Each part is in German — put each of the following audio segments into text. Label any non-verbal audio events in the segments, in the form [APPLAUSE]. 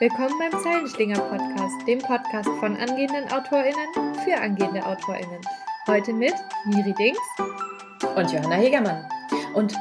Willkommen beim Zeilenschlinger Podcast, dem Podcast von angehenden AutorInnen für angehende AutorInnen. Heute mit Miri Dings und Johanna Hegermann. Und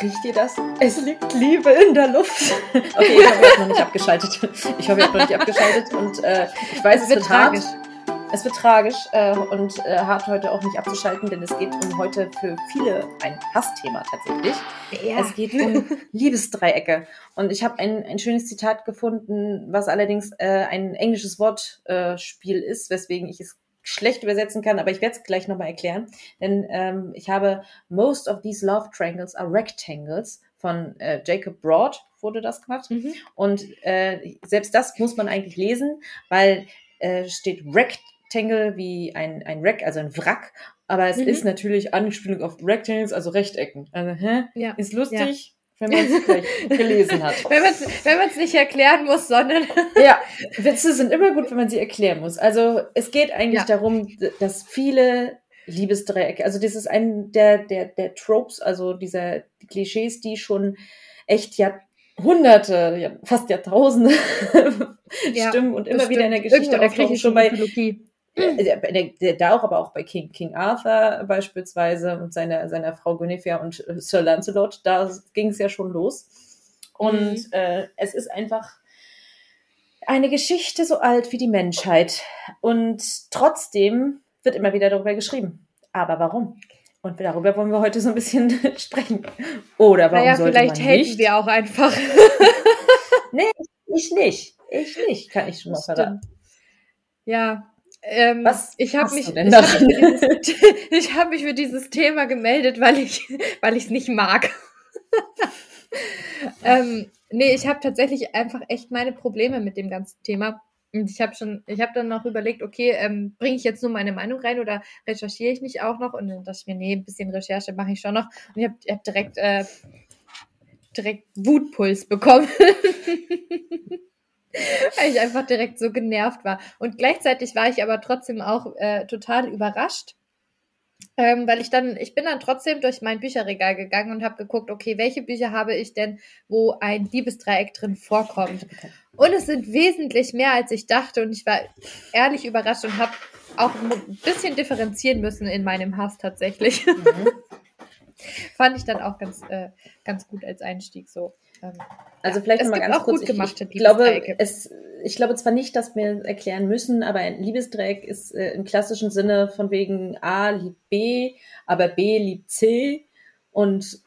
riecht ihr das? Es liegt Liebe in der Luft. [LAUGHS] Okay, ich habe jetzt noch nicht abgeschaltet. Ich hoffe, ihr habt noch nicht abgeschaltet. Und äh, ich weiß, es, wird, tragisch. hart. Es wird tragisch äh, und äh, hart heute auch nicht abzuschalten, denn es geht um heute für viele ein Hassthema tatsächlich. Ja. Es geht um [LAUGHS] Liebesdreiecke. Und ich habe ein, ein schönes Zitat gefunden, was allerdings äh, ein englisches Wortspiel ist, weswegen ich es schlecht übersetzen kann, aber ich werde es gleich nochmal erklären. Denn ähm, ich habe Most of these love triangles are rectangles von äh, Jacob Broad wurde das gemacht. Mhm. Und äh, selbst das muss man eigentlich lesen, weil äh, steht Rectangle wie ein, ein Rack, also ein Wrack. Aber es mhm. ist natürlich Anspielung auf Rectangles, also Rechtecken. Also, hä? Ja. Ist lustig. Ja wenn man es [LAUGHS] gleich gelesen hat. wenn man es nicht erklären muss, sondern. [LAUGHS] ja, Witze sind immer gut, wenn man sie erklären muss. Also es geht eigentlich ja. darum, dass viele Liebesdreiecke, also das ist ein der, der, der Tropes, also dieser die Klischees, die schon echt Jahrhunderte, ja, fast Jahrtausende [LAUGHS] ja, stimmen und immer wieder in der Geschichte auftauchen. Schon bei, Mythologie. Äh, da auch, aber auch bei King, King Arthur beispielsweise und seiner, seiner Frau Guinevere und äh, Sir Lancelot, da ging es ja schon los. Und mhm. äh, es ist einfach eine Geschichte so alt wie die Menschheit. Und trotzdem wird immer wieder darüber geschrieben. Aber warum? Und darüber wollen wir heute so ein bisschen [LAUGHS] sprechen. Oder warum naja, sollte vielleicht man nicht? wir auch einfach. [LAUGHS] nee, ich nicht. Ich nicht, kann ich schon mal verraten. Ja, ähm, Was ich habe mich, ich hab mich, [LAUGHS] hab mich für dieses Thema gemeldet, weil ich, [LAUGHS] weil ich es nicht mag. [LAUGHS] ähm, nee, ich habe tatsächlich einfach echt meine Probleme mit dem ganzen Thema. Und ich habe schon, ich habe dann noch überlegt, okay, ähm, bringe ich jetzt nur meine Meinung rein oder recherchiere ich nicht auch noch? Und dann dachte ich mir, nee, ein bisschen Recherche mache ich schon noch. Und ich habe hab direkt, äh, direkt Wutpuls bekommen. [LAUGHS] weil ich einfach direkt so genervt war. Und gleichzeitig war ich aber trotzdem auch äh, total überrascht, ähm, weil ich dann, ich bin dann trotzdem durch mein Bücherregal gegangen und habe geguckt, okay, welche Bücher habe ich denn, wo ein Liebesdreieck drin vorkommt. Und es sind wesentlich mehr, als ich dachte. Und ich war ehrlich überrascht und habe auch ein bisschen differenzieren müssen in meinem Hass tatsächlich. Mhm. [LAUGHS] Fand ich dann auch ganz, äh, ganz gut als Einstieg so. Ähm, also vielleicht ja, noch mal ganz kurz. Gut gemacht, ich, ich glaube, es, ich glaube zwar nicht, dass wir erklären müssen, aber ein Liebesdreieck ist äh, im klassischen Sinne von wegen A liebt B, aber B liebt C und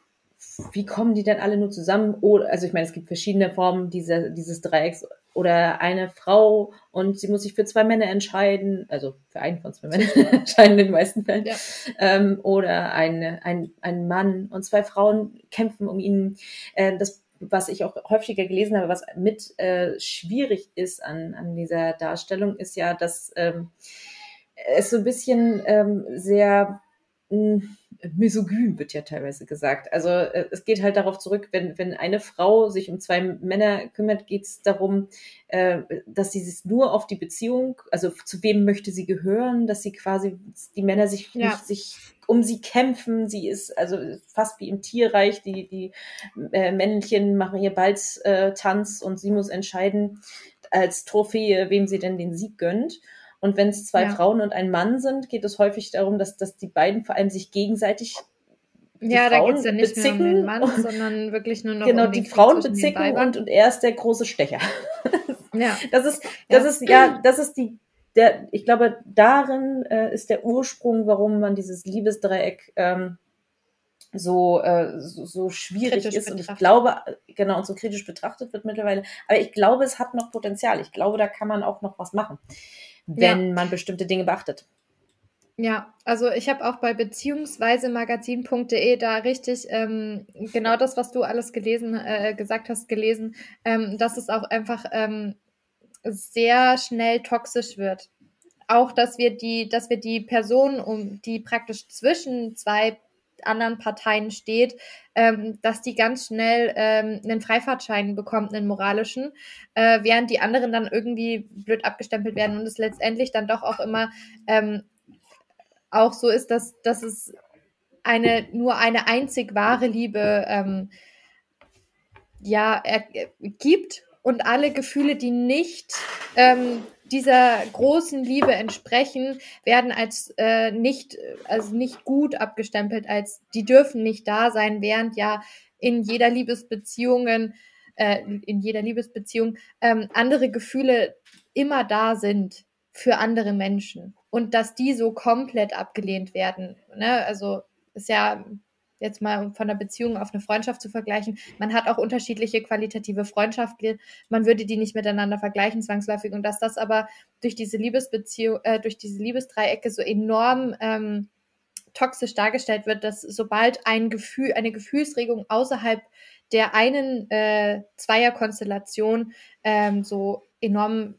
wie kommen die denn alle nur zusammen? Also ich meine, es gibt verschiedene Formen dieser, dieses Dreiecks oder eine Frau und sie muss sich für zwei Männer entscheiden, also für einen von zwei Männern [LAUGHS] entscheiden in den meisten Fällen, ja. ähm, oder ein, ein, ein Mann und zwei Frauen kämpfen um ihn. Äh, das was ich auch häufiger gelesen habe, was mit äh, schwierig ist an, an dieser Darstellung, ist ja, dass ähm, es so ein bisschen ähm, sehr mh, hm, misogyn wird ja teilweise gesagt. Also äh, es geht halt darauf zurück, wenn, wenn eine Frau sich um zwei Männer kümmert, geht es darum, äh, dass sie sich nur auf die Beziehung, also zu wem möchte sie gehören, dass sie quasi die Männer sich ja. nicht sich um sie kämpfen. Sie ist also fast wie im Tierreich. Die, die äh, Männchen machen ihr Balztanz äh, und sie muss entscheiden als Trophäe, wem sie denn den Sieg gönnt. Und wenn es zwei ja. Frauen und ein Mann sind, geht es häufig darum, dass, dass die beiden vor allem sich gegenseitig ja, Frauen da geht es ja nicht bezicken. mehr um den Mann, sondern wirklich nur noch genau, um die Frauen bezicken und, und er ist der große Stecher. Ja. [LAUGHS] Das ist, das ja. ist, ja, das ist die der, ich glaube, darin äh, ist der Ursprung, warum man dieses Liebesdreieck ähm, so, äh, so, so schwierig kritisch ist. Betrachtet. Und ich glaube, genau, und so kritisch betrachtet wird mittlerweile. Aber ich glaube, es hat noch Potenzial. Ich glaube, da kann man auch noch was machen, wenn ja. man bestimmte Dinge beachtet. Ja, also ich habe auch bei beziehungsweise magazin.de da richtig ähm, genau das, was du alles gelesen, äh, gesagt hast, gelesen, ähm, dass es auch einfach ähm, sehr schnell toxisch wird. Auch, dass wir die, dass wir die Person, um die praktisch zwischen zwei anderen Parteien steht, ähm, dass die ganz schnell ähm, einen Freifahrtschein bekommt, einen moralischen, äh, während die anderen dann irgendwie blöd abgestempelt werden und es letztendlich dann doch auch immer ähm, auch so ist, dass, dass es eine nur eine einzig wahre Liebe ähm, ja er, gibt und alle Gefühle, die nicht ähm, dieser großen Liebe entsprechen, werden als äh, nicht, also nicht gut abgestempelt, als die dürfen nicht da sein, während ja in jeder Liebesbeziehungen, äh, in jeder Liebesbeziehung ähm, andere Gefühle immer da sind für andere Menschen und dass die so komplett abgelehnt werden. Ne? Also ist ja jetzt mal von der Beziehung auf eine Freundschaft zu vergleichen. Man hat auch unterschiedliche qualitative Freundschaften. Man würde die nicht miteinander vergleichen zwangsläufig und dass das aber durch diese Liebesbeziehung, äh, durch diese Liebesdreiecke so enorm ähm, toxisch dargestellt wird, dass sobald ein Gefühl, eine Gefühlsregung außerhalb der einen äh, Zweierkonstellation ähm, so enorm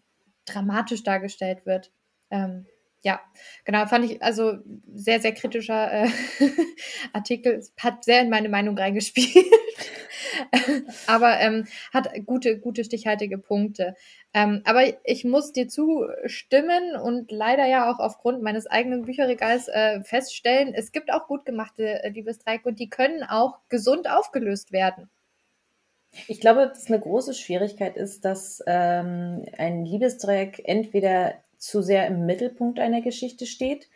dramatisch dargestellt wird. Ähm, ja, genau, fand ich also sehr, sehr kritischer äh, [LAUGHS] Artikel. Hat sehr in meine Meinung reingespielt. [LAUGHS] aber ähm, hat gute, gute stichhaltige Punkte. Ähm, aber ich muss dir zustimmen und leider ja auch aufgrund meines eigenen Bücherregals äh, feststellen, es gibt auch gut gemachte äh, Liebesdreieck und die können auch gesund aufgelöst werden. Ich glaube, dass eine große Schwierigkeit ist, dass ähm, ein Liebesdreieck entweder zu sehr im Mittelpunkt einer Geschichte steht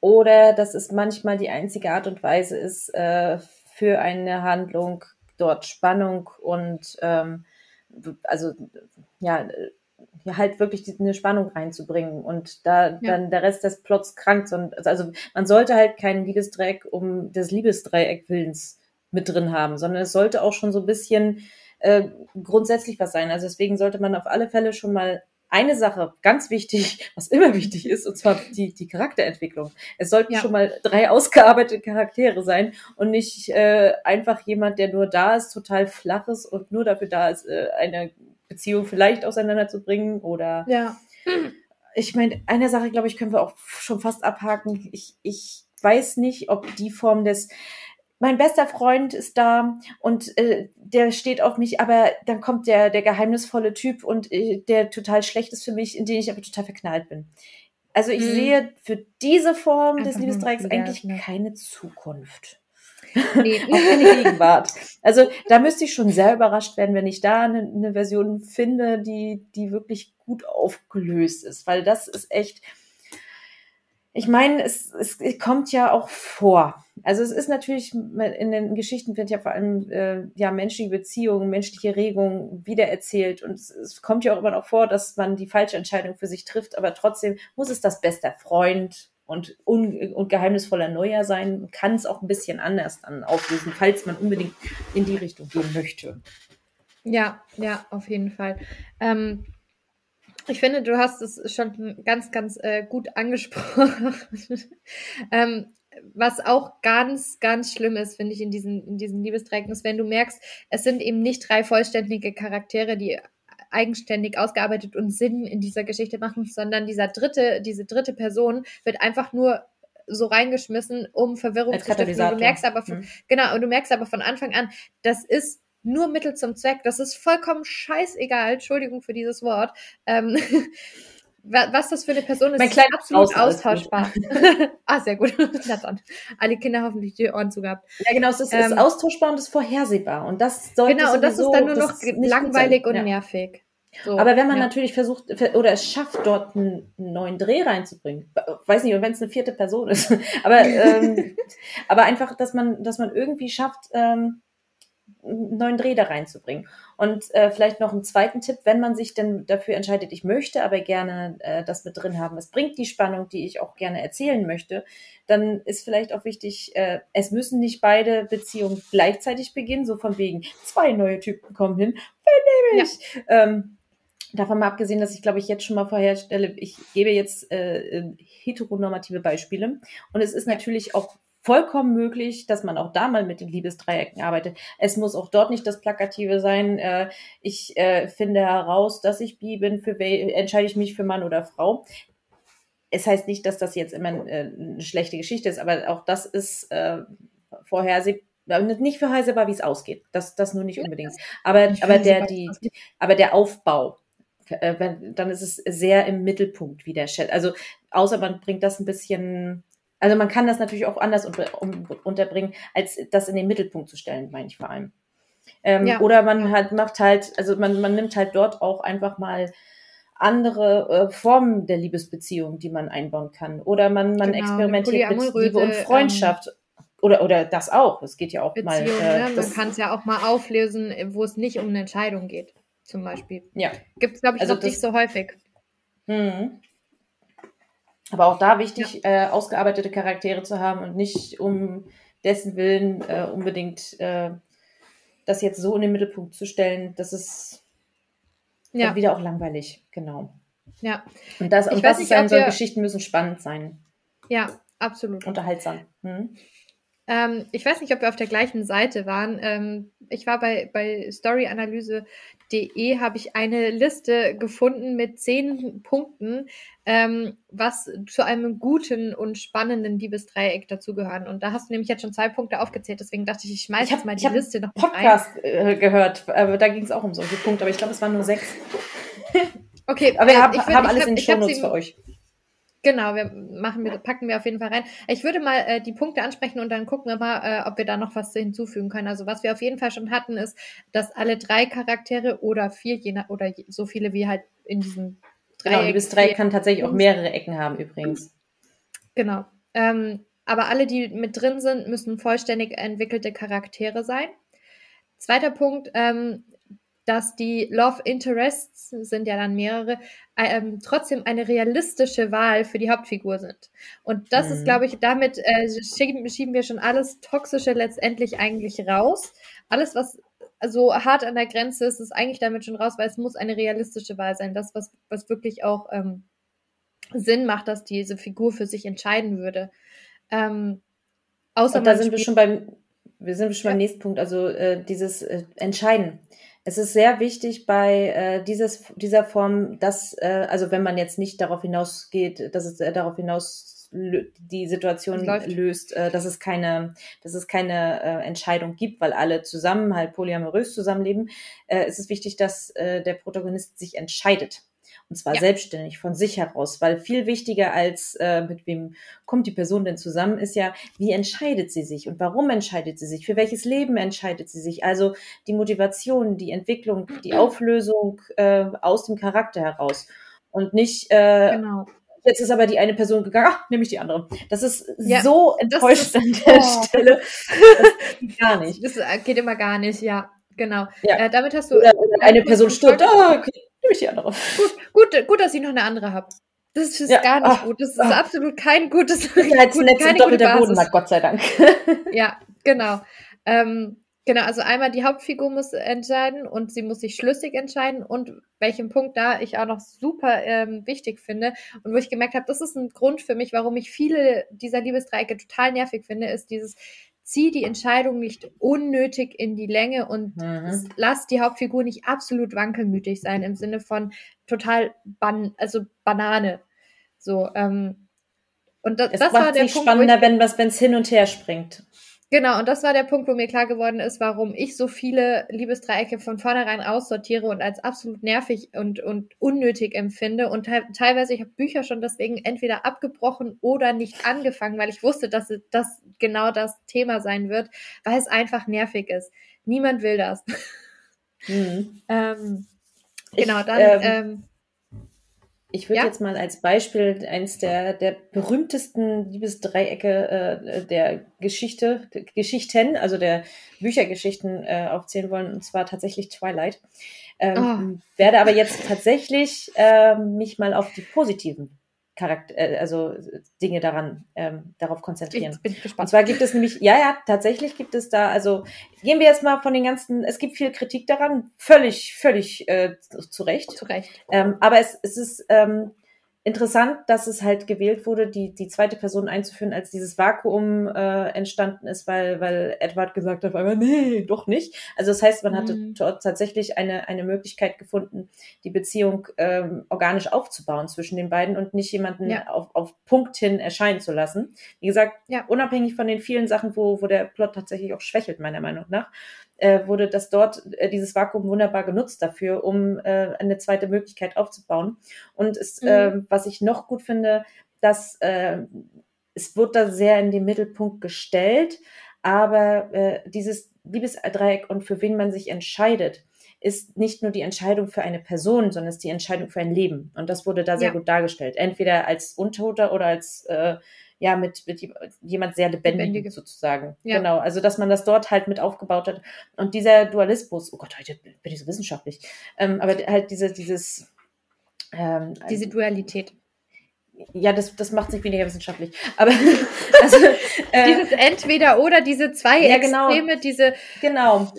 oder dass es manchmal die einzige Art und Weise ist, äh, für eine Handlung dort Spannung und ähm, also ja, halt wirklich eine Spannung reinzubringen und da ja. dann der Rest des Plots krankt. Also man sollte halt keinen Liebesdreieck um des Liebesdreieck Willens mit drin haben, sondern es sollte auch schon so ein bisschen äh, grundsätzlich was sein. Also deswegen sollte man auf alle Fälle schon mal eine Sache, ganz wichtig, was immer wichtig ist, und zwar die, die Charakterentwicklung. Es sollten ja. schon mal drei ausgearbeitete Charaktere sein und nicht äh, einfach jemand, der nur da ist, total flach ist und nur dafür da ist, äh, eine Beziehung vielleicht auseinanderzubringen oder ja. [CLEARS THROAT] ich meine, eine Sache, glaube ich, können wir auch schon fast abhaken. Ich, ich weiß nicht, ob die Form des mein bester Freund ist da und äh, der steht auf mich, aber dann kommt der, der geheimnisvolle Typ und äh, der total schlecht ist für mich, in den ich aber total verknallt bin. Also ich mhm. sehe für diese Form Einfach des Liebesdreiecks eigentlich ne? keine Zukunft. Nee. [LAUGHS] auch keine Gegenwart. Also da müsste ich schon sehr überrascht werden, wenn ich da eine, eine Version finde, die, die wirklich gut aufgelöst ist, weil das ist echt, ich meine, es, es kommt ja auch vor. Also es ist natürlich in den Geschichten wird ja vor allem äh, ja menschliche Beziehungen, menschliche Regungen wiedererzählt und es, es kommt ja auch immer noch vor, dass man die falsche Entscheidung für sich trifft, aber trotzdem muss es das beste Freund und, un und geheimnisvoller Neuer sein, kann es auch ein bisschen anders dann auflösen, falls man unbedingt in die Richtung gehen möchte. Ja, ja, auf jeden Fall. Ähm, ich finde, du hast es schon ganz, ganz äh, gut angesprochen. [LAUGHS] ähm, was auch ganz, ganz schlimm ist, finde ich, in diesen, in diesen Liebesträgen, ist, wenn du merkst, es sind eben nicht drei vollständige Charaktere, die eigenständig ausgearbeitet und Sinn in dieser Geschichte machen, sondern dieser dritte, diese dritte Person wird einfach nur so reingeschmissen, um Verwirrung zu stiften. Du merkst aber von, mhm. genau, und du merkst aber von Anfang an, das ist nur Mittel zum Zweck. Das ist vollkommen scheißegal. Entschuldigung für dieses Wort. Ähm, [LAUGHS] was das für eine Person ist, mein ist absolut austauschbar. [LAUGHS] ah, sehr gut. [LAUGHS] Na dann. Alle Kinder hoffentlich die Ohren zugehabt. Ja, genau, es ist, ähm, ist austauschbar und ist vorhersehbar. Und das sollte Genau, und das ist dann nur noch langweilig und ja. nervig. So, Aber wenn man ja. natürlich versucht oder es schafft, dort einen, neuen Dreh reinzubringen, weiß nicht, wenn es eine vierte Person ist, aber ähm, aber einfach, dass man, dass man irgendwie schafft, ähm, einen neuen Dreh da reinzubringen. Und äh, vielleicht noch einen zweiten Tipp, wenn man sich denn dafür entscheidet, ich möchte aber gerne äh, das mit drin haben, es bringt die Spannung, die ich auch gerne erzählen möchte, dann ist vielleicht auch wichtig, äh, es müssen nicht beide Beziehungen gleichzeitig beginnen, so von wegen, zwei neue Typen kommen hin, wen nehme ich? Ja. Ähm, Davon mal abgesehen, dass ich glaube ich jetzt schon mal vorherstelle, ich gebe jetzt äh, äh heteronormative Beispiele. Und es ist natürlich auch vollkommen möglich, dass man auch da mal mit den Liebesdreiecken arbeitet. Es muss auch dort nicht das Plakative sein. Äh, ich äh, finde heraus, dass ich bi bin, für entscheide ich mich für Mann oder Frau. Es heißt nicht, dass das jetzt immer äh, eine schlechte Geschichte ist, aber auch das ist äh, vorhersehbar nicht vorhersehbar, wie es ausgeht. Das, das nur nicht unbedingt. Aber, aber der, die, aber der Aufbau, äh, wenn, dann ist es sehr im Mittelpunkt wie der Chat. Also, außer man bringt das ein bisschen also man kann das natürlich auch anders unter, unterbringen, als das in den Mittelpunkt zu stellen, meine ich vor allem. Ähm, ja. Oder man halt macht halt, also man, man nimmt halt dort auch einfach mal andere äh, Formen der Liebesbeziehung, die man einbauen kann. Oder man, man genau, experimentiert mit Liebe und Freundschaft. Ähm, oder, oder das auch. Es geht ja auch Beziehung, mal. Äh, ne? Man kann es ja auch mal auflösen, wo es nicht um eine Entscheidung geht, zum Beispiel. Ja. Gibt es, glaube ich, also noch das, nicht so häufig. Mhm. Aber auch da wichtig, ja. äh, ausgearbeitete Charaktere zu haben und nicht um dessen Willen äh, unbedingt äh, das jetzt so in den Mittelpunkt zu stellen, das ist ja. wieder auch langweilig, genau. Ja. Und das, und was es sein soll, Geschichten müssen spannend sein. Ja, absolut. Unterhaltsam. Hm? Ähm, ich weiß nicht, ob wir auf der gleichen Seite waren. Ähm, ich war bei, bei storyanalyse.de, habe ich eine Liste gefunden mit zehn Punkten, ähm, was zu einem guten und spannenden Liebesdreieck dazugehören. Und da hast du nämlich jetzt schon zwei Punkte aufgezählt, deswegen dachte ich, ich schmeiße jetzt mal die Liste noch Podcast äh, gehört, aber da ging es auch um solche Punkte, aber ich glaube, es waren nur sechs. Okay, aber wir äh, haben, haben alles hab, in den Shownotes für euch. Genau, wir machen wir, packen wir auf jeden Fall rein. Ich würde mal äh, die Punkte ansprechen und dann gucken wir mal, äh, ob wir da noch was hinzufügen können. Also was wir auf jeden Fall schon hatten, ist, dass alle drei Charaktere oder vier, je nach, oder so viele wie halt in diesem Dreieck. Genau, Liebes Dreieck kann tatsächlich auch mehrere Ecken haben übrigens. Genau. Ähm, aber alle, die mit drin sind, müssen vollständig entwickelte Charaktere sein. Zweiter Punkt, ähm, dass die Love Interests, sind ja dann mehrere, ähm, trotzdem eine realistische Wahl für die Hauptfigur sind. Und das mhm. ist, glaube ich, damit äh, schieben, schieben wir schon alles Toxische letztendlich eigentlich raus. Alles, was so hart an der Grenze ist, ist eigentlich damit schon raus, weil es muss eine realistische Wahl sein. Das, was, was wirklich auch ähm, Sinn macht, dass diese Figur für sich entscheiden würde. Ähm, außer Und da sind wir schon beim, wir sind schon ja. beim nächsten Punkt, also äh, dieses äh, Entscheiden. Es ist sehr wichtig bei äh, dieses, dieser Form, dass, äh, also wenn man jetzt nicht darauf hinausgeht, dass es äh, darauf hinaus die Situation löst, äh, dass es keine, dass es keine äh, Entscheidung gibt, weil alle zusammen halt polyamorös zusammenleben, äh, ist es wichtig, dass äh, der Protagonist sich entscheidet. Und zwar ja. selbstständig, von sich heraus. Weil viel wichtiger als äh, mit wem kommt die Person denn zusammen, ist ja, wie entscheidet sie sich und warum entscheidet sie sich? Für welches Leben entscheidet sie sich? Also die Motivation, die Entwicklung, die Auflösung äh, aus dem Charakter heraus. Und nicht, äh, genau jetzt ist aber die eine Person gegangen, ach, nehme ich die andere. Das ist ja, so enttäuscht an der oh. [LAUGHS] Stelle. Gar nicht. Das geht immer gar nicht, ja. Genau. Ja. Äh, damit hast du. Oder, eine Person stirbt, ah, okay, nehme ich die andere. Gut, gut, gut, dass ich noch eine andere habe. Das ist ja, gar nicht ach, gut. Das ist ach. absolut kein gutes. Sicherheitsnetz und doppelter Boden hat, Gott sei Dank. [LAUGHS] ja, genau. Ähm, genau, also einmal die Hauptfigur muss entscheiden und sie muss sich schlüssig entscheiden und welchen Punkt da ich auch noch super ähm, wichtig finde und wo ich gemerkt habe, das ist ein Grund für mich, warum ich viele dieser Liebesdreiecke total nervig finde, ist dieses zieh die Entscheidung nicht unnötig in die Länge und mhm. lass die Hauptfigur nicht absolut wankelmütig sein im Sinne von total ban also Banane. So, ähm, und das, es das war der Punkt, spannender, wenn was, wenn es hin und her springt. Genau, und das war der Punkt, wo mir klar geworden ist, warum ich so viele Liebesdreiecke von vornherein aussortiere und als absolut nervig und, und unnötig empfinde. Und te teilweise, ich habe Bücher schon deswegen entweder abgebrochen oder nicht angefangen, weil ich wusste, dass das genau das Thema sein wird, weil es einfach nervig ist. Niemand will das. Mhm. [LAUGHS] ähm, genau, dann. Ähm, ähm, ich würde ja? jetzt mal als Beispiel eins der, der berühmtesten Liebesdreiecke äh, der Geschichte, der Geschichten, also der Büchergeschichten äh, aufzählen wollen, und zwar tatsächlich Twilight. Ähm, oh. Werde aber jetzt tatsächlich äh, mich mal auf die positiven Charakter, äh, also Dinge daran, ähm, darauf konzentrieren. Ich bin gespannt. Und zwar gibt es nämlich, ja, ja, tatsächlich gibt es da, also gehen wir jetzt mal von den ganzen, es gibt viel Kritik daran, völlig, völlig äh, zu Recht. Zu Recht. Ähm, aber es, es ist, ähm, interessant, dass es halt gewählt wurde, die, die zweite Person einzuführen, als dieses Vakuum äh, entstanden ist, weil, weil Edward gesagt hat, aber nee, doch nicht. Also das heißt, man hatte mhm. dort tatsächlich eine, eine Möglichkeit gefunden, die Beziehung ähm, organisch aufzubauen zwischen den beiden und nicht jemanden ja. auf, auf Punkt hin erscheinen zu lassen. Wie gesagt, ja. unabhängig von den vielen Sachen, wo, wo der Plot tatsächlich auch schwächelt, meiner Meinung nach, äh, wurde das dort, äh, dieses Vakuum wunderbar genutzt dafür, um äh, eine zweite Möglichkeit aufzubauen. Und es, mhm. äh, was ich noch gut finde, dass äh, es wird da sehr in den Mittelpunkt gestellt, aber äh, dieses Liebesdreieck und für wen man sich entscheidet, ist nicht nur die Entscheidung für eine Person, sondern ist die Entscheidung für ein Leben. Und das wurde da sehr ja. gut dargestellt. Entweder als Untoter oder als äh, ja, mit, mit jemand sehr lebendig Lebendige. sozusagen. Ja. Genau. Also, dass man das dort halt mit aufgebaut hat. Und dieser Dualismus, oh Gott, heute bin ich so wissenschaftlich, ähm, aber halt diese, dieses, ähm, diese Dualität. Ja, das, das macht sich weniger wissenschaftlich. Aber [LAUGHS] also, [LAUGHS] äh, dieses Entweder oder diese zwei ja, genau, Extreme, diese genau.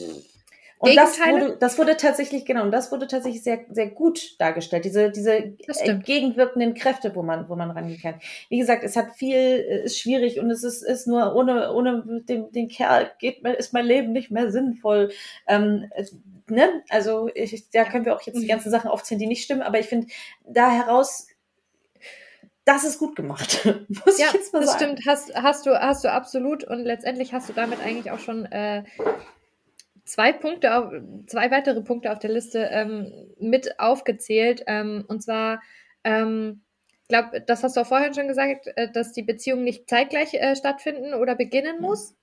Und das wurde, das wurde tatsächlich, genau, und das wurde tatsächlich sehr, sehr gut dargestellt. Diese, diese gegenwirkenden Kräfte, wo man, wo man rangehen kann. Wie gesagt, es hat viel, äh, ist schwierig und es ist, ist nur ohne, ohne den, den Kerl geht, ist mein Leben nicht mehr sinnvoll. Ähm, ne? Also, ich, da können wir auch jetzt die mhm. ganzen Sachen aufzählen, die nicht stimmen, aber ich finde, da heraus das ist gut gemacht. [LAUGHS] Muss ja, ich jetzt mal das sagen. stimmt. Hast, hast, du, hast du absolut. Und letztendlich hast du damit eigentlich auch schon äh, zwei Punkte, zwei weitere Punkte auf der Liste ähm, mit aufgezählt. Ähm, und zwar, ähm, glaube, das hast du auch vorhin schon gesagt, äh, dass die Beziehung nicht zeitgleich äh, stattfinden oder beginnen muss,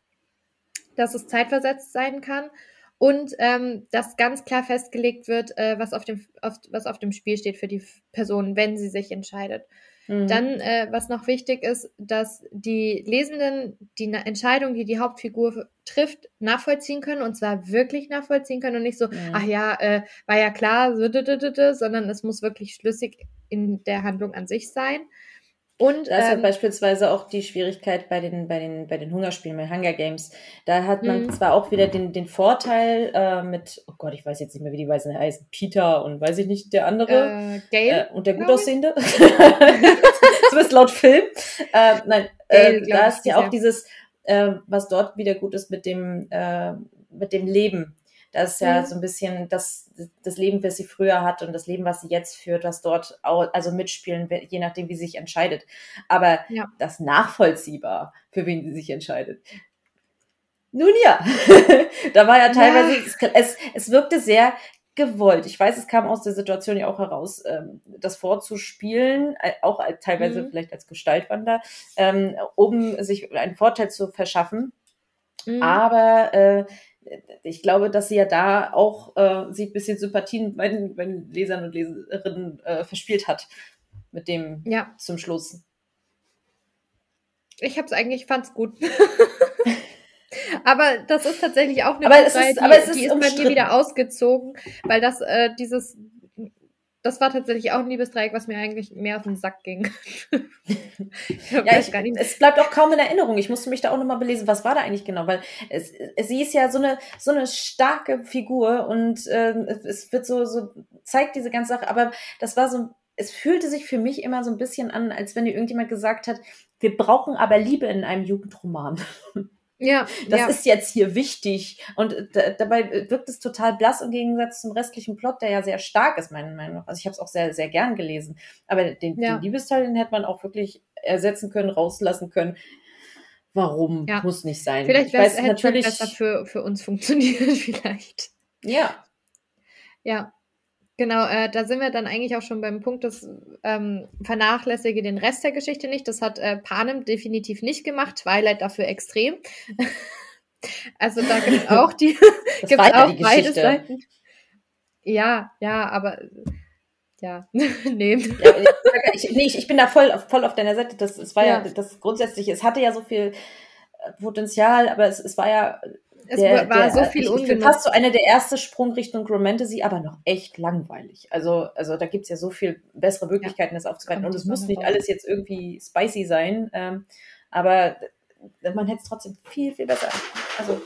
dass es zeitversetzt sein kann und ähm, dass ganz klar festgelegt wird, äh, was, auf dem, auf, was auf dem Spiel steht für die Person, wenn sie sich entscheidet. Mhm. Dann, äh, was noch wichtig ist, dass die Lesenden die Entscheidung, die die Hauptfigur trifft, nachvollziehen können und zwar wirklich nachvollziehen können und nicht so, mhm. ach ja, äh, war ja klar, sondern es muss wirklich schlüssig in der Handlung an sich sein. Und das ähm, hat beispielsweise auch die Schwierigkeit bei den, bei den, bei den Hungerspielen, bei Hunger Games. Da hat man mhm. zwar auch wieder den, den Vorteil äh, mit, oh Gott, ich weiß jetzt nicht mehr, wie die Weißen heißen, Peter und weiß ich nicht, der andere. Äh, Gail, äh, und der gut aussehende. Zumindest [LAUGHS] laut Film. Äh, nein, Gail, äh, da ist ja auch dieses, äh, was dort wieder gut ist mit dem, äh, mit dem Leben. Das ist ja mhm. so ein bisschen das, das Leben, was sie früher hat und das Leben, was sie jetzt führt, was dort auch, also mitspielen, je nachdem, wie sie sich entscheidet. Aber ja. das nachvollziehbar, für wen sie sich entscheidet. Nun ja, [LAUGHS] da war ja teilweise, ja. Es, es wirkte sehr gewollt. Ich weiß, es kam aus der Situation ja auch heraus, ähm, das vorzuspielen, äh, auch als, teilweise mhm. vielleicht als Gestaltwander, ähm, um sich einen Vorteil zu verschaffen. Mhm. Aber äh, ich glaube, dass sie ja da auch äh, sich ein bisschen Sympathien bei den, bei den Lesern und Leserinnen äh, verspielt hat. Mit dem ja. zum Schluss. Ich hab's eigentlich, fand's gut. [LAUGHS] aber das ist tatsächlich auch eine aber es ist, die, aber es ist, die ist bei mir wieder ausgezogen, weil das äh, dieses das war tatsächlich auch ein Liebesdreieck, was mir eigentlich mehr auf den Sack ging. [LAUGHS] ja, ich, gar nicht. es bleibt auch kaum in Erinnerung. Ich musste mich da auch nochmal belesen, was war da eigentlich genau, weil es, es, sie ist ja so eine, so eine starke Figur und äh, es wird so, so, zeigt diese ganze Sache, aber das war so, es fühlte sich für mich immer so ein bisschen an, als wenn dir irgendjemand gesagt hat, wir brauchen aber Liebe in einem Jugendroman. [LAUGHS] Ja, das ja. ist jetzt hier wichtig. Und dabei wirkt es total blass im Gegensatz zum restlichen Plot, der ja sehr stark ist, meiner Meinung nach. Also ich habe es auch sehr, sehr gern gelesen. Aber den, ja. den Liebesteil, den hätte man auch wirklich ersetzen können, rauslassen können. Warum? Ja. Muss nicht sein. Vielleicht wäre es natürlich besser für, für uns funktioniert, [LAUGHS] vielleicht. Ja. Ja. Genau, äh, da sind wir dann eigentlich auch schon beim Punkt, dass ähm, vernachlässige den Rest der Geschichte nicht. Das hat äh, Panem definitiv nicht gemacht, Twilight dafür extrem. [LAUGHS] also da gibt es auch die, gibt's auch die [LAUGHS] [LAUGHS] beide Seiten. Ja, ja, aber ja, nee. Ja, ich, nee, ich bin da voll, voll auf deiner Seite. Das, es war ja. ja das Grundsätzliche, es hatte ja so viel äh, Potenzial, aber es, es war ja es der, war der, so viel ich, ich fast so eine der erste Sprung Richtung Romantasy, aber noch echt langweilig. Also, also da gibt's ja so viel bessere Möglichkeiten, ja, das aufzubereiten. Und es muss nicht alles jetzt irgendwie spicy sein, ähm, aber man hätte es trotzdem viel, viel besser. Also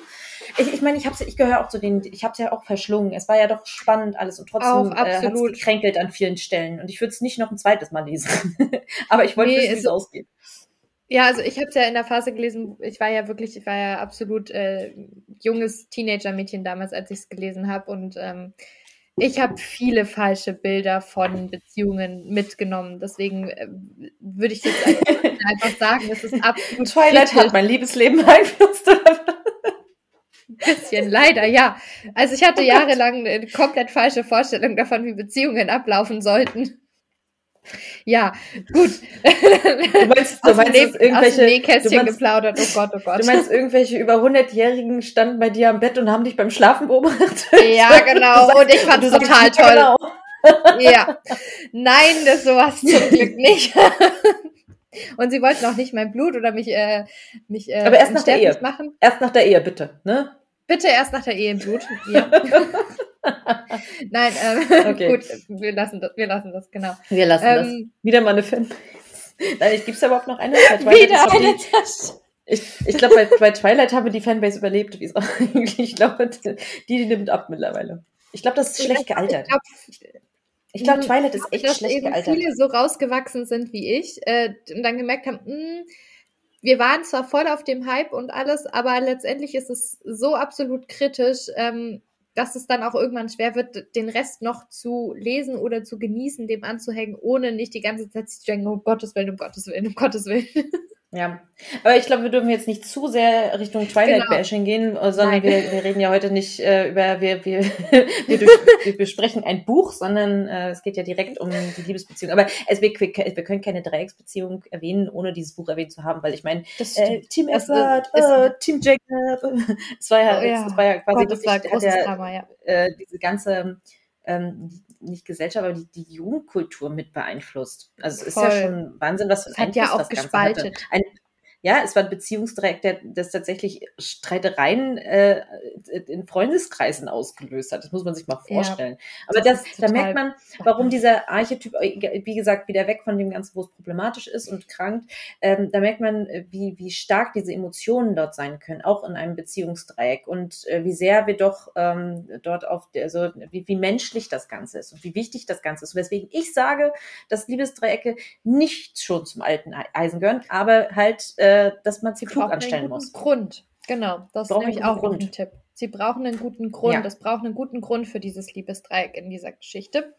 ich, ich meine, ich hab's, ich gehöre auch zu den, ich habe es ja auch verschlungen. Es war ja doch spannend alles und trotzdem äh, hat es gekränkelt an vielen Stellen. Und ich würde es nicht noch ein zweites Mal lesen. [LAUGHS] aber ich wollte nee, wissen, wie es ausgeht. Ja, also ich habe es ja in der Phase gelesen, ich war ja wirklich, ich war ja absolut äh, junges Teenager-Mädchen damals, als ich es gelesen habe. Und ähm, ich habe viele falsche Bilder von Beziehungen mitgenommen. Deswegen äh, würde ich jetzt [LAUGHS] einfach sagen, das ist absolut. Twilight kritisch. hat mein Liebesleben [LAUGHS] beeinflusst. Ein bisschen, leider, ja. Also ich hatte jahrelang eine komplett falsche Vorstellung davon, wie Beziehungen ablaufen sollten. Ja, gut. Du meinst, du meinst irgendwelche, du meinst, geplaudert. Oh Gott, oh Gott. Du meinst, irgendwelche über 100-Jährigen standen bei dir am Bett und haben dich beim Schlafen beobachtet? Ja, [LAUGHS] genau. Sagst, und ich fand es total [LAUGHS] toll. Genau. Ja. Nein, das sowas zum Glück nicht. [LAUGHS] Und sie wollten auch nicht mein Blut oder mich, äh, mich äh, Aber erst nach der Ehe. machen. Erst nach der Ehe, bitte, ne? Bitte erst nach der Ehe im Blut. Ja. Nein, ähm, [LAUGHS] okay. gut, wir lassen das, wir lassen das, genau. Wir lassen ähm, das. Wieder mal eine Fanbase. Nein, gibt es überhaupt noch eine? Wieder eine Tasche. Ich, ich glaube, bei, bei Twilight haben wir die Fanbase überlebt. [LAUGHS] Ich glaube, die, die nimmt ab mittlerweile. Ich glaube, das ist schlecht gealtert. Ich glaube, glaub, Twilight ist echt dass schlecht eben gealtert. viele so rausgewachsen sind wie ich äh, und dann gemerkt haben, mh, hm, wir waren zwar voll auf dem Hype und alles, aber letztendlich ist es so absolut kritisch, ähm, dass es dann auch irgendwann schwer wird, den Rest noch zu lesen oder zu genießen, dem anzuhängen, ohne nicht die ganze Zeit zu denken, um Gottes Willen, um Gottes Willen, um Gottes Willen. [LAUGHS] Ja, aber ich glaube, wir dürfen jetzt nicht zu sehr Richtung Twilight-Bashing genau. gehen, sondern wir, wir reden ja heute nicht äh, über, wir, wir, [LAUGHS] wir, durch, [LAUGHS] wir besprechen ein Buch, sondern äh, es geht ja direkt um die Liebesbeziehung. Aber es, wir, wir können keine Dreiecksbeziehung erwähnen, ohne dieses Buch erwähnt zu haben, weil ich meine, äh, Team Edward, äh, Team Jacob, [LAUGHS] es war ja, oh, ja. Es war ja quasi Gott, das war großes der, Drama, ja. Äh, diese ganze ähm, nicht Gesellschaft, aber die, die Jugendkultur mit beeinflusst. Also es ist ja schon Wahnsinn, was für ein Hat ja auch gespaltet. Ein, ja, es war ein Beziehungsdreieck, der das tatsächlich Streitereien äh, in Freundeskreisen ausgelöst hat. Das muss man sich mal vorstellen. Ja, Aber das, da merkt man, [LAUGHS] warum dieser Archetyp, wie gesagt, wieder weg von dem Ganzen, wo es problematisch ist und krankt, ähm, da merkt man, wie, wie stark diese Emotionen dort sein können, auch in einem Beziehungsdreieck und äh, wie sehr wir doch ähm, dort auf, der, also wie, wie menschlich das Ganze ist und wie wichtig das Ganze ist. Und weswegen ich sage, dass Liebesdreiecke nicht schon zum alten Eisen gehören, aber halt äh, äh, dass man sie klug anstellen muss. Grund, genau. Das ist nämlich auch Grund. ein Tipp. Sie brauchen einen guten Grund. Ja. Es braucht einen guten Grund für dieses Liebesdreieck in dieser Geschichte.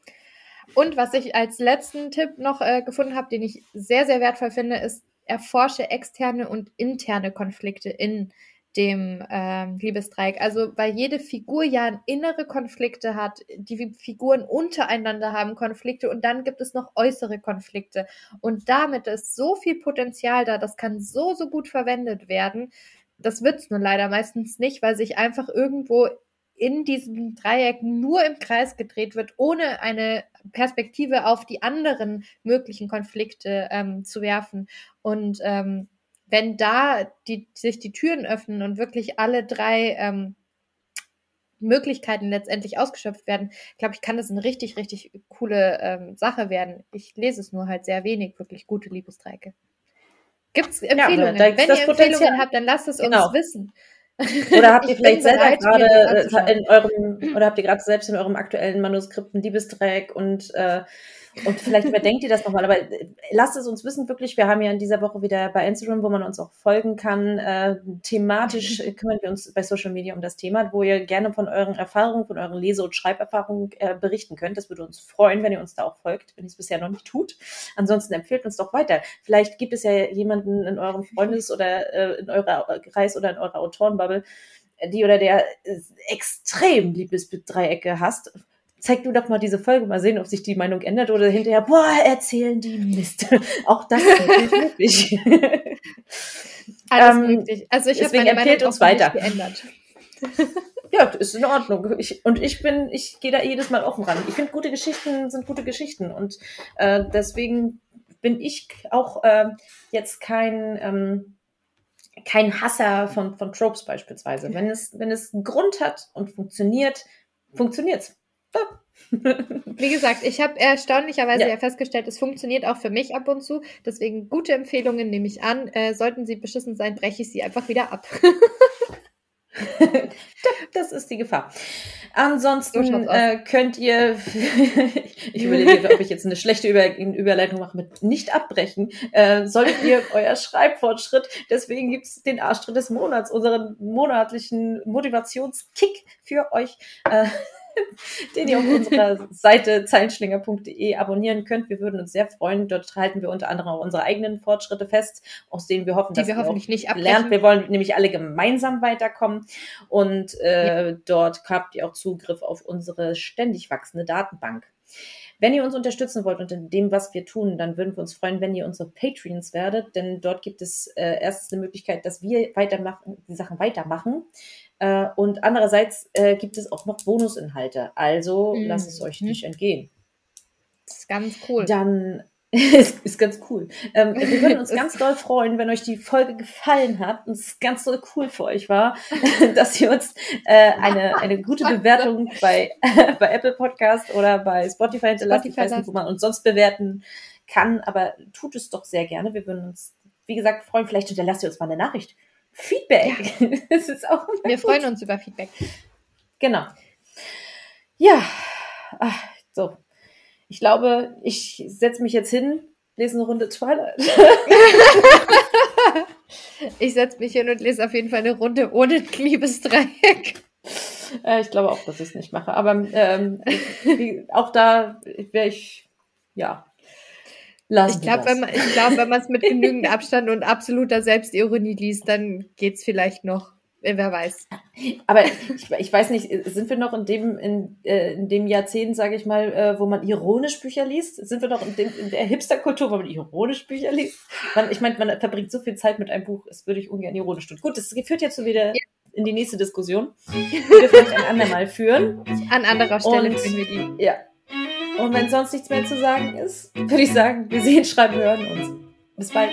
Und was ich als letzten Tipp noch äh, gefunden habe, den ich sehr, sehr wertvoll finde, ist, erforsche externe und interne Konflikte in dem ähm, Liebesdreieck. Also weil jede Figur ja innere Konflikte hat, die Figuren untereinander haben Konflikte und dann gibt es noch äußere Konflikte. Und damit ist so viel Potenzial da, das kann so, so gut verwendet werden. Das wird's nur leider meistens nicht, weil sich einfach irgendwo in diesem Dreieck nur im Kreis gedreht wird, ohne eine Perspektive auf die anderen möglichen Konflikte ähm, zu werfen. Und ähm, wenn da die, sich die Türen öffnen und wirklich alle drei ähm, Möglichkeiten letztendlich ausgeschöpft werden, glaube ich, kann das eine richtig, richtig coole ähm, Sache werden. Ich lese es nur halt sehr wenig, wirklich gute Liebesdreiecke. Gibt es Empfehlungen? Ja, Wenn ihr Empfehlungen habt, dann lasst es genau. uns wissen. Oder habt [LAUGHS] ihr vielleicht selber gerade äh, in eurem, oder habt ihr gerade selbst in eurem aktuellen Manuskript ein Liebesdreieck und äh, und vielleicht überdenkt ihr das nochmal, aber äh, lasst es uns wissen, wirklich. Wir haben ja in dieser Woche wieder bei Instagram, wo man uns auch folgen kann. Äh, thematisch kümmern wir uns bei Social Media um das Thema, wo ihr gerne von euren Erfahrungen, von euren Lese- und Schreiberfahrungen äh, berichten könnt. Das würde uns freuen, wenn ihr uns da auch folgt, wenn ihr es bisher noch nicht tut. Ansonsten empfehlt uns doch weiter. Vielleicht gibt es ja jemanden in eurem Freundes- oder äh, in eurer Kreis oder in eurer Autorenbubble, die oder der äh, extrem Liebesdreiecke hast zeig du doch mal diese Folge, mal sehen, ob sich die Meinung ändert oder hinterher, boah, erzählen die Mist. [LAUGHS] Auch das ist [LAUGHS] möglich. [LAUGHS] Alles ähm, möglich. Also ich habe meine Meinung uns weiter. geändert. ja, ist in Ordnung. Ich, und ich bin, ich gehe da jedes Mal offen ran. Ich finde, gute Geschichten sind gute Geschichten. Und äh, deswegen bin ich auch äh, jetzt kein, ähm, kein Hasser von, von Tropes beispielsweise. Wenn es, wenn es einen Grund hat und funktioniert, funktioniert's. [LAUGHS] Wie gesagt, ich habe erstaunlicherweise ja. ja. festgestellt, es funktioniert auch für mich ab und zu. Deswegen gute Empfehlungen nehme ich an. Äh, sollten sie beschissen sein, breche ich sie einfach wieder ab. [LAUGHS] das ist die Gefahr. Ansonsten äh, könnt ihr, [LAUGHS] ich überlege, ob ich jetzt eine schlechte Über Überleitung mache mit nicht abbrechen, äh, solltet ihr euer Schreibfortschritt, deswegen gibt es den Arschtritt des Monats, unseren monatlichen Motivationskick für euch. Äh, [LAUGHS] den ihr auf unserer Seite zeilenschlinger.de abonnieren könnt. Wir würden uns sehr freuen. Dort halten wir unter anderem auch unsere eigenen Fortschritte fest, aus denen wir hoffen, Die dass wir hoffentlich nicht lernt. Wir wollen nämlich alle gemeinsam weiterkommen und äh, ja. dort habt ihr auch Zugriff auf unsere ständig wachsende Datenbank. Wenn ihr uns unterstützen wollt unter dem, was wir tun, dann würden wir uns freuen, wenn ihr unsere Patreons werdet, denn dort gibt es äh, erstens eine Möglichkeit, dass wir weitermachen, die Sachen weitermachen. Äh, und andererseits äh, gibt es auch noch Bonusinhalte. Also mhm. lasst es euch nicht entgehen. Das ist ganz cool. Dann [LAUGHS] ist, ist ganz cool. Ähm, wir [LAUGHS] würden uns ganz doll freuen, wenn euch die Folge gefallen hat und es ganz so cool für euch war, [LAUGHS] dass ihr uns äh, eine, eine gute Bewertung bei, bei Apple Podcast oder bei Spotify hinterlasst. Spotify ich weiß nicht, wo man uns sonst bewerten kann, aber tut es doch sehr gerne. Wir würden uns, wie gesagt, freuen. Vielleicht hinterlasst ihr uns mal eine Nachricht. Feedback. Ja. [LAUGHS] das ist auch Wir gut. freuen uns über Feedback. Genau. Ja, Ach, so, ich glaube, ich setze mich jetzt hin, lese eine Runde Twilight. [LAUGHS] ich setze mich hin und lese auf jeden Fall eine Runde ohne [LAUGHS] Liebesdreieck. Äh, ich glaube auch, dass ich es nicht mache. Aber ähm, auch da wäre ich, ja. Lassen ich glaube, wenn man es glaub, mit genügend Abstand und absoluter Selbstironie liest, dann geht es vielleicht noch. Äh, wer weiß. Aber ich, ich, weiß nicht, sind wir noch in dem, in, äh, in dem Jahrzehnt, sage ich mal, äh, wo man ironisch Bücher liest? Sind wir noch in, dem, in der Hipsterkultur, wo man ironisch Bücher liest? Man, ich meine, man verbringt so viel Zeit mit einem Buch, das würde ich ungern ironisch tun. Gut, das führt jetzt so wieder ja. in die nächste Diskussion, die wir vielleicht ein andermal führen. An anderer Stelle Und, führen wir die. Ja. Und wenn sonst nichts mehr zu sagen ist, würde ich sagen, wir sehen, schreiben, hören uns. Bis bald.